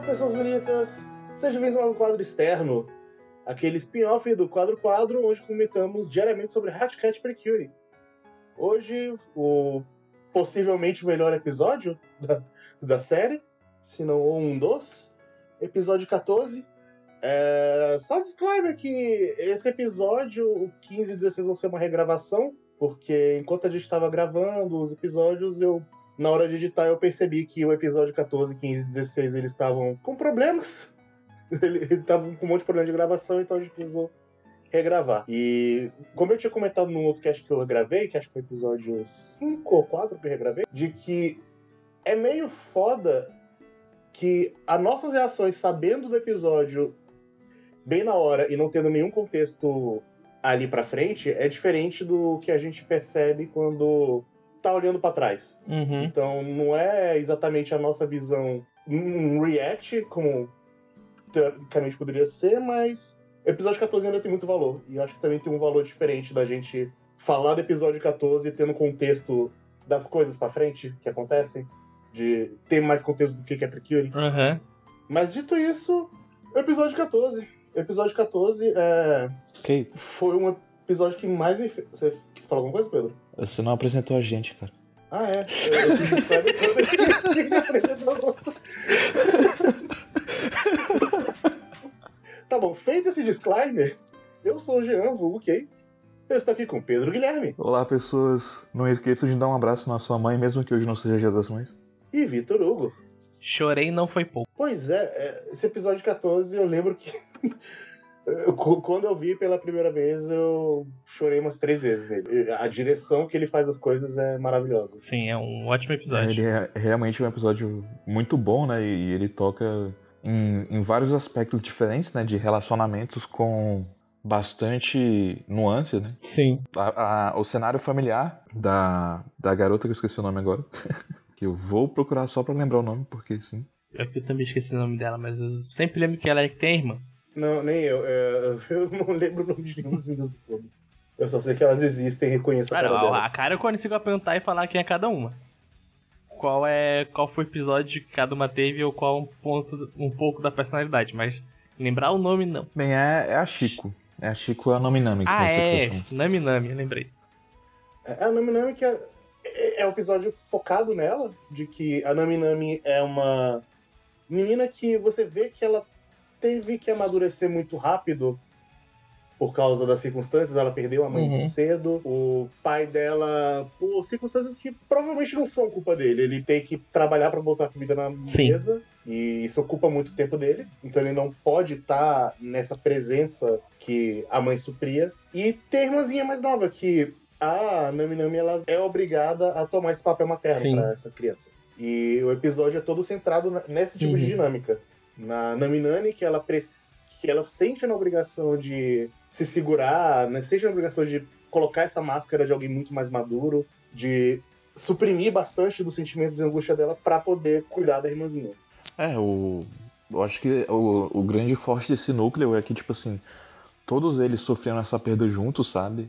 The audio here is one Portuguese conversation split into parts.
pessoas bonitas! Sejam bem-vindos ao quadro externo, aquele spin-off do quadro quadro, onde comentamos diariamente sobre Hatcat Precure. Hoje, o possivelmente o melhor episódio da, da série, se não um dos, episódio 14. É, só disclaimer que esse episódio, o 15 e o 16 vão ser uma regravação, porque enquanto a gente estava gravando os episódios, eu na hora de editar eu percebi que o episódio 14, 15 e 16 eles estavam com problemas. Eles estavam com um monte de problema de gravação, então a gente precisou regravar. E como eu tinha comentado no outro cast que eu gravei, que acho que foi episódio 5 ou 4 que eu regravei, de que é meio foda que as nossas reações, sabendo do episódio bem na hora e não tendo nenhum contexto ali pra frente, é diferente do que a gente percebe quando tá olhando para trás. Uhum. Então não é exatamente a nossa visão um react, como teoricamente poderia ser, mas o episódio 14 ainda tem muito valor. E eu acho que também tem um valor diferente da gente falar do episódio 14 tendo contexto das coisas para frente que acontecem, de ter mais contexto do que é Precure. Uhum. Mas dito isso, episódio 14. O episódio 14 é, Ok. foi um episódio que mais me fez. Você falar alguma coisa, Pedro? Você não apresentou a gente, cara. Ah, é. Eu, eu fiz história os outros. Tá bom, feito esse disclaimer, eu sou o Jean, vulgo Kay. Eu estou aqui com Pedro Guilherme Olá, pessoas. Não esqueça de dar um abraço na sua mãe, mesmo que hoje não seja Dia das Mães. e Vitor Hugo. Chorei não foi pouco. Pois é, é, esse episódio 14 eu lembro que. Quando eu vi pela primeira vez, eu chorei umas três vezes nele. A direção que ele faz as coisas é maravilhosa. Sim, é um ótimo episódio. Ele é realmente um episódio muito bom, né? E ele toca em, em vários aspectos diferentes, né? De relacionamentos com bastante nuance, né? Sim. A- a- o cenário familiar da, da garota, que eu esqueci o nome agora. que eu vou procurar só pra lembrar o nome, porque sim. É que eu também esqueci o nome dela, mas eu sempre lembro que ela é que tem a irmã. Não, nem eu. é, Eu não lembro o nome de nenhum dos vídeos do clube. Eu só sei que elas existem e reconheço a Ah, cara não, a delas. cara eu consigo apontar e falar quem é cada uma. Qual é. Qual foi o episódio que cada uma teve ou qual um ponto, um pouco da personalidade, mas lembrar o nome não. Bem, é, é a Chico. É a Chico é a Nami Nami. que Ah, é. Nami Nami, eu lembrei. É, A Nami Nami que é, é, é um episódio focado nela, de que a Nami Nami é uma menina que você vê que ela teve que amadurecer muito rápido por causa das circunstâncias, ela perdeu a mãe Uhum. muito cedo, o pai dela, por circunstâncias que provavelmente não são culpa dele, ele tem que trabalhar para botar comida na Sim. mesa, e isso ocupa muito tempo dele, então ele não pode estar nessa presença que a mãe supria. E tem a irmãzinha mais nova, que a Nami Nami ela é obrigada a tomar esse papel materno para essa criança. E o episódio é todo centrado nesse tipo de Uhum. dinâmica. Na Nami Nani, que ela, que ela sente na obrigação de se segurar, né? sente na obrigação de colocar essa máscara de alguém muito mais maduro, de suprimir bastante dos sentimentos de angústia dela para poder cuidar da irmãzinha. É, o. Eu acho que o, o grande forte desse núcleo é que, tipo assim, todos eles sofreram essa perda juntos, sabe?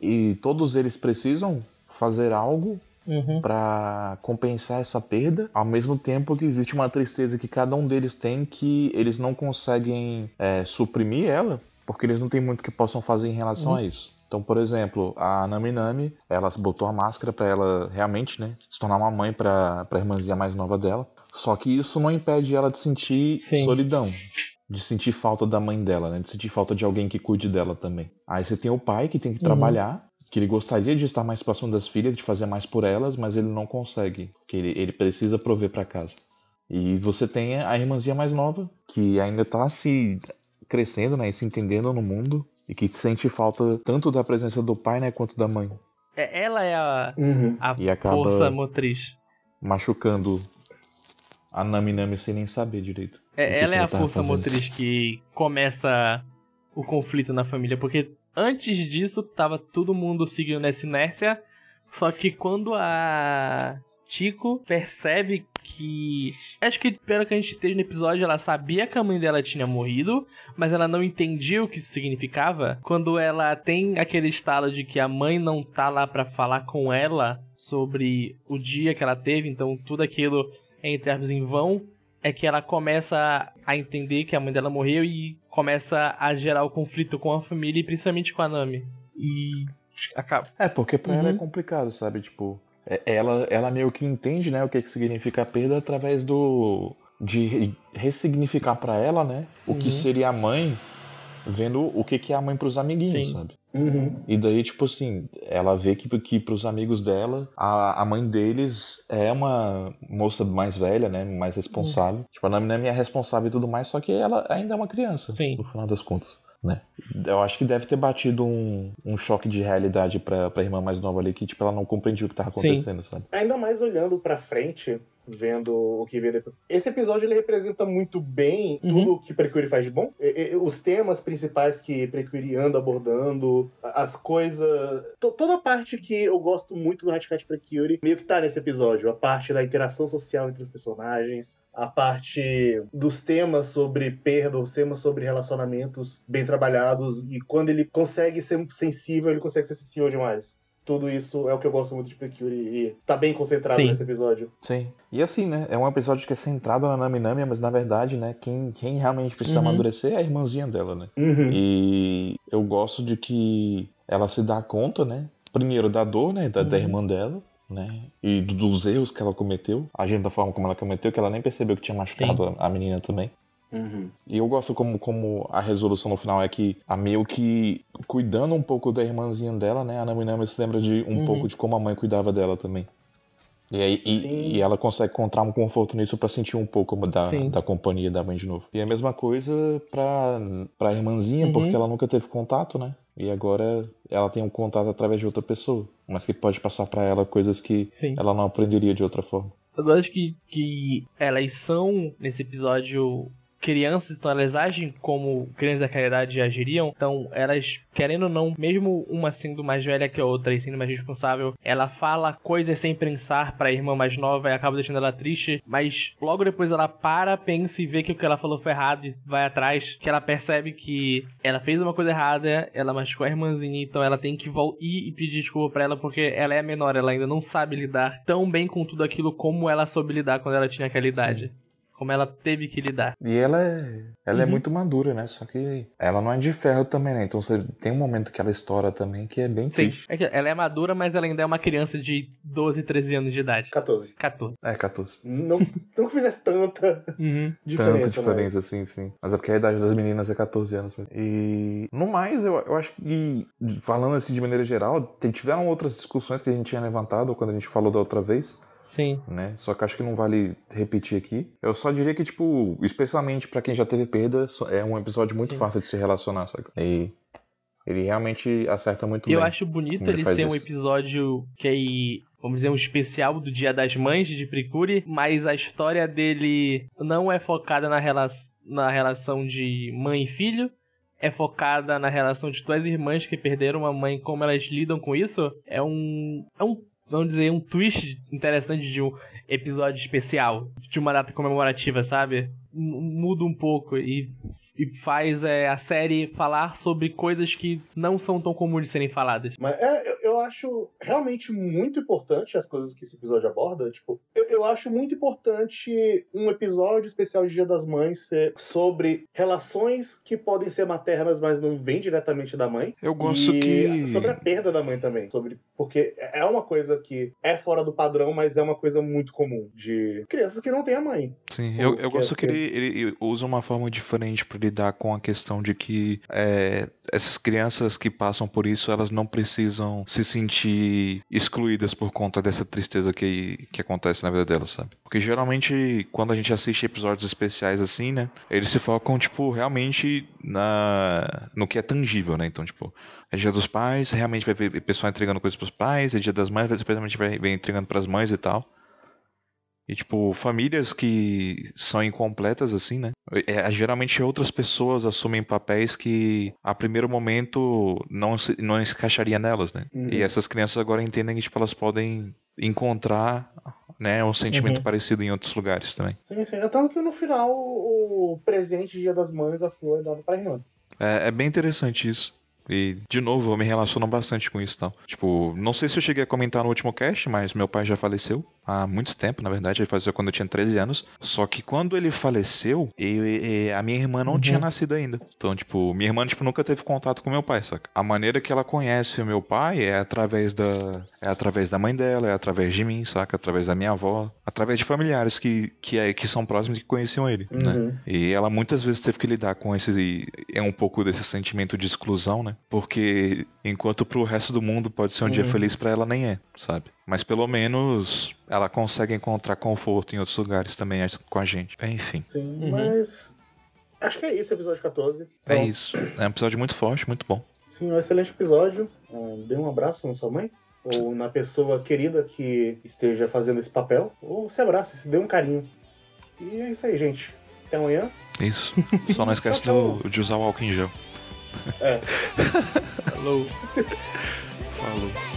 E todos eles precisam fazer algo Uhum. pra compensar essa perda, ao mesmo tempo que existe uma tristeza que cada um deles tem que eles não conseguem é, suprimir ela, porque eles não têm muito que possam fazer em relação Uhum. a isso. Então, por exemplo, a Nami Nami, ela botou a máscara pra ela realmente, né, se tornar uma mãe pra, pra irmãzinha mais nova dela. Só que isso não impede ela de sentir Sim. solidão. De sentir falta da mãe dela, né? De sentir falta de alguém que cuide dela também. Aí você tem o pai que tem que Uhum. trabalhar, que ele gostaria de estar mais próximo das filhas, de fazer mais por elas, mas ele não consegue, porque ele, ele precisa prover pra casa. E você tem a irmãzinha mais nova, que ainda tá se crescendo, né, e se entendendo no mundo, e que sente falta tanto da presença do pai, né, quanto da mãe, É, ela é a, a E acaba- força motriz. machucando a Nami Nami sem nem saber direito. É, ela que é a ela tava força fazendo. motriz que começa o conflito na família, porque antes disso tava todo mundo seguindo nessa inércia, só que quando a Chico percebe que. Acho que pelo que a gente teve no episódio, ela sabia que a mãe dela tinha morrido, mas ela não entendia o que isso significava. Quando ela tem aquele estalo de que a mãe não tá lá pra falar com ela sobre o dia que ela teve, então tudo aquilo é entre aspas em vão. É que ela começa a entender que a mãe dela morreu e começa a gerar o conflito com a família e principalmente com a Nami. E acaba. É, porque pra ela é Uhum. complicado, sabe? Tipo, é- ela, ela meio que entende, né, o que, que significa a perda através do. de re- ressignificar pra ela, né, o que Uhum. seria a mãe, vendo o que, que é a mãe pros amiguinhos, Sim. sabe? Uhum. E daí, tipo assim, ela vê que, que pros amigos dela, a, a mãe deles é uma moça mais velha, né? Mais responsável. Tipo, a Nami é responsável e tudo mais, só que ela ainda é uma criança, Sim. no final das contas, né? Eu acho que deve ter batido um, um choque de realidade pra, pra irmã mais nova ali, que, tipo, ela não compreendia o que tava Sim. acontecendo, sabe? Ainda mais olhando pra frente, vendo o que vem depois. Esse episódio ele representa muito bem Uhum. tudo o que Precure faz de bom. E- e- os temas principais que Precure anda abordando, as coisas. to- toda a parte que eu gosto muito do Hatcat Precure meio que tá nesse episódio. A parte da interação social entre os personagens, a parte dos temas sobre perda, os temas sobre relacionamentos bem trabalhados. E quando ele consegue ser sensível, ele consegue ser sensível demais. Tudo isso é o que eu gosto muito de Precure e tá bem concentrado Sim. nesse episódio. Sim. E assim, né? É um episódio que é centrado na Nami Nami, mas na verdade, né? Quem, quem realmente precisa Uhum. amadurecer é a irmãzinha dela, né? Uhum. E eu gosto de que ela se dá conta, né? Primeiro da dor, né? Da, da Uhum. irmã dela, né? E do- dos erros que ela cometeu. Agindo da forma como ela cometeu, que ela nem percebeu que tinha machucado a, a menina também. Uhum. E eu gosto como, como a resolução no final é que a meio que cuidando um pouco da irmãzinha dela, né? A Nami Nami se lembra de um Uhum. pouco de como a mãe cuidava dela também. E, aí, e, e ela consegue encontrar um conforto nisso pra sentir um pouco da, Sim. da companhia da mãe de novo. E a mesma coisa pra, pra irmãzinha, Uhum. porque ela nunca teve contato, né? E agora ela tem um contato através de outra pessoa. Mas que pode passar pra ela coisas que Sim. ela não aprenderia de outra forma. Eu gosto que, que elas são, nesse episódio, crianças, então elas agem como crianças daquela idade agiriam. Então, elas, querendo ou não, mesmo uma sendo mais velha que a outra e sendo mais responsável, ela fala coisas sem pensar pra irmã mais nova e acaba deixando ela triste. Mas logo depois ela para, pensa e vê que o que ela falou foi errado e vai atrás. Que ela percebe que ela fez uma coisa errada, ela machucou a irmãzinha, então ela tem que ir e pedir desculpa pra ela porque ela é menor, ela ainda não sabe lidar tão bem com tudo aquilo como ela soube lidar quando ela tinha aquela idade. Como ela teve que lidar. E ela é, ela é Uhum. muito madura, né? Só que ela não é de ferro também, né? Então você tem um momento que ela estoura também que é bem Sim, triste. é que ela é madura, mas ela ainda é uma criança de 12, 13 anos de idade. 14. 14. É, 14. Não, não que fizesse tanta Uhum. diferença. Tanta diferença, sim, sim. Mas é porque a idade das meninas é 14 anos mesmo. E no mais, eu, eu acho que, falando assim de maneira geral, tiveram outras discussões que a gente tinha levantado quando a gente falou da outra vez, Sim. né? Só que acho que não vale repetir aqui. Eu só diria que, tipo, especialmente pra quem já teve perda, é um episódio muito Sim. fácil de se relacionar, sabe? E ele realmente acerta muito eu bem. acho bonito ele ele ser um isso. episódio que é, vamos dizer, um especial do Dia das Mães de Precure, mas a história dele não é focada na, rela na relação de mãe e filho, é focada na relação de duas irmãs que perderam uma mãe, como elas lidam com isso. É um. É um. Vamos dizer, um twist interessante de um episódio especial, de uma data comemorativa, sabe? Muda um pouco e e faz é, a série falar sobre coisas que não são tão comuns de serem faladas. Mas é, acho realmente muito importante as coisas que esse episódio aborda. Tipo, eu, eu acho muito importante um episódio especial de Dia das Mães ser sobre relações que podem ser maternas, mas não vêm diretamente da mãe. Eu gosto e que. Sobre a perda da mãe também. Sobre, porque é uma coisa que é fora do padrão, mas é uma coisa muito comum. De crianças que não têm a mãe. Sim, eu, eu que é- gosto que que- ele, ele usa uma forma diferente para lidar com a questão de que é, essas crianças que passam por isso, elas não precisam se sentir excluídas por conta dessa tristeza que, que acontece na vida delas, sabe? Porque geralmente, quando a gente assiste episódios especiais assim, né, eles se focam, tipo, realmente na no que é tangível, né? Então, tipo, é dia dos pais, realmente vai ver pessoal entregando coisas pros pais, é dia das mães, especialmente vai, vai entregando pras mães e tal. E, tipo, famílias que são incompletas, assim, né? É, geralmente outras pessoas assumem papéis que, a primeiro momento, não se, não se encaixaria nelas, né? Uhum. E essas crianças agora entendem que, tipo, elas podem encontrar, né, um sentimento Uhum. parecido em outros lugares também. Sim, sim. É tanto que no final o presente Dia das Mães, a flor é dada pra irmã. É, é bem interessante isso. E, de novo, eu me relaciono bastante com isso, tal. Tipo, não sei se eu cheguei a comentar no último cast, mas meu pai já faleceu há muito tempo, na verdade. Ele faleceu quando eu tinha 13 anos. Só que quando ele faleceu, eu, eu, a minha irmã não uhum. tinha nascido ainda. Então, tipo, minha irmã, tipo, nunca teve contato com meu pai, saca? A maneira que ela conhece o meu pai é através da... É através da mãe dela, é através de mim, saca? Através da minha avó. Através de familiares que, que, é, que são próximos e que conheciam ele, né? uhum. né? E ela muitas vezes teve que lidar com esse... É um pouco desse sentimento de exclusão, né? Porque enquanto pro resto do mundo pode ser um uhum. dia feliz, para ela nem é, sabe? Mas pelo menos ela consegue encontrar conforto em outros lugares também com a gente. Enfim. Sim, uhum. mas. Acho que é isso, episódio 14. É isso. É um episódio muito forte, muito bom. Sim, um excelente episódio. dê um abraço na sua mãe. Ou na pessoa querida que esteja fazendo esse papel. Ou se abrace, se dê um carinho. E é isso aí, gente. Até amanhã. Isso. Só não esquece tchau, tchau. de usar o álcool em gel. É. Falou. Falou.